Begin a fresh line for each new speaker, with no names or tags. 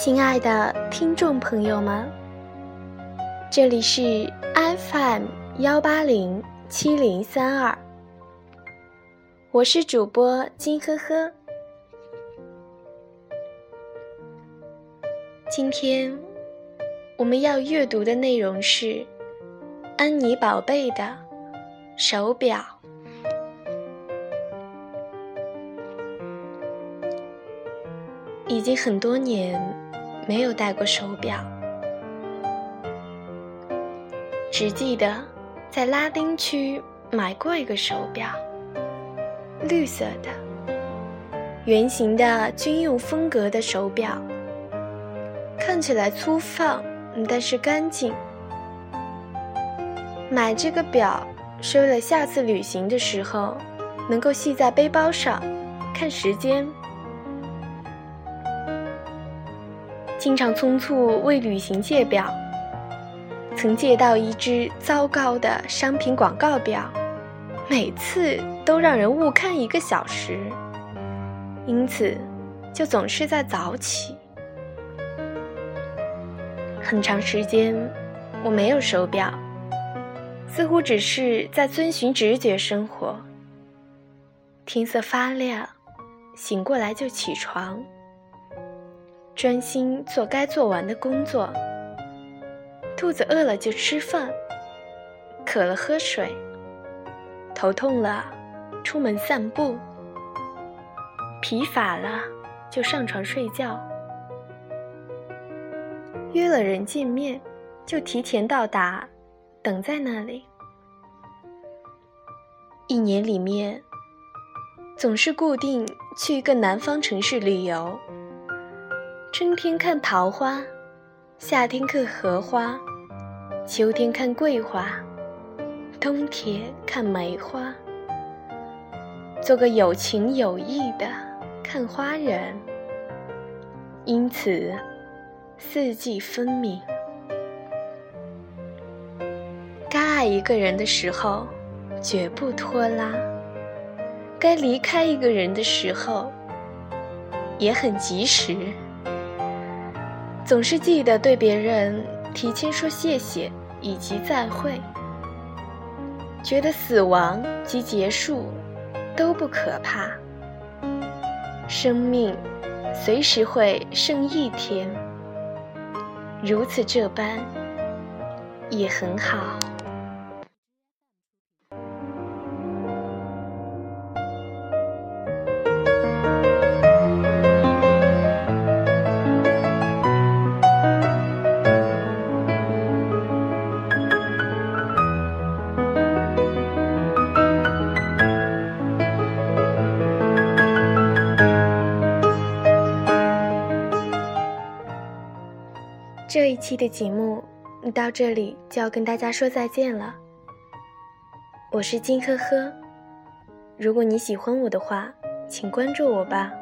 亲爱的听众朋友们，这里是 FM 幺八零七零三二，我是主播金呵呵。今天我们要阅读的内容是安妮宝贝的手表。已经很多年没有戴过手表，只记得在拉丁区买过一个手表，绿色的，圆形的军用风格的手表，看起来粗放，但是干净。买这个表是为了下次旅行的时候能够系在背包上，看时间。经常匆促为旅行借表，曾借到一只糟糕的商品广告表，每次都让人误看一个小时，因此就总是在早起。很长时间我没有手表，似乎只是在遵循直觉生活。天色发亮，醒过来就起床。专心做该做完的工作。肚子饿了就吃饭，渴了喝水，头痛了出门散步，疲乏了就上床睡觉。约了人见面，就提前到达，等在那里。一年里面，总是固定去一个南方城市旅游。春天看桃花，夏天看荷花，秋天看桂花，冬天看梅花。做个有情有义的看花人，因此四季分明。该爱一个人的时候，绝不拖拉；该离开一个人的时候，也很及时。总是记得对别人提前说谢谢以及再会，觉得死亡及结束都不可怕，生命随时会剩一天，如此这般也很好。这一期的节目到这里就要跟大家说再见了。我是金呵呵，如果你喜欢我的话，请关注我吧。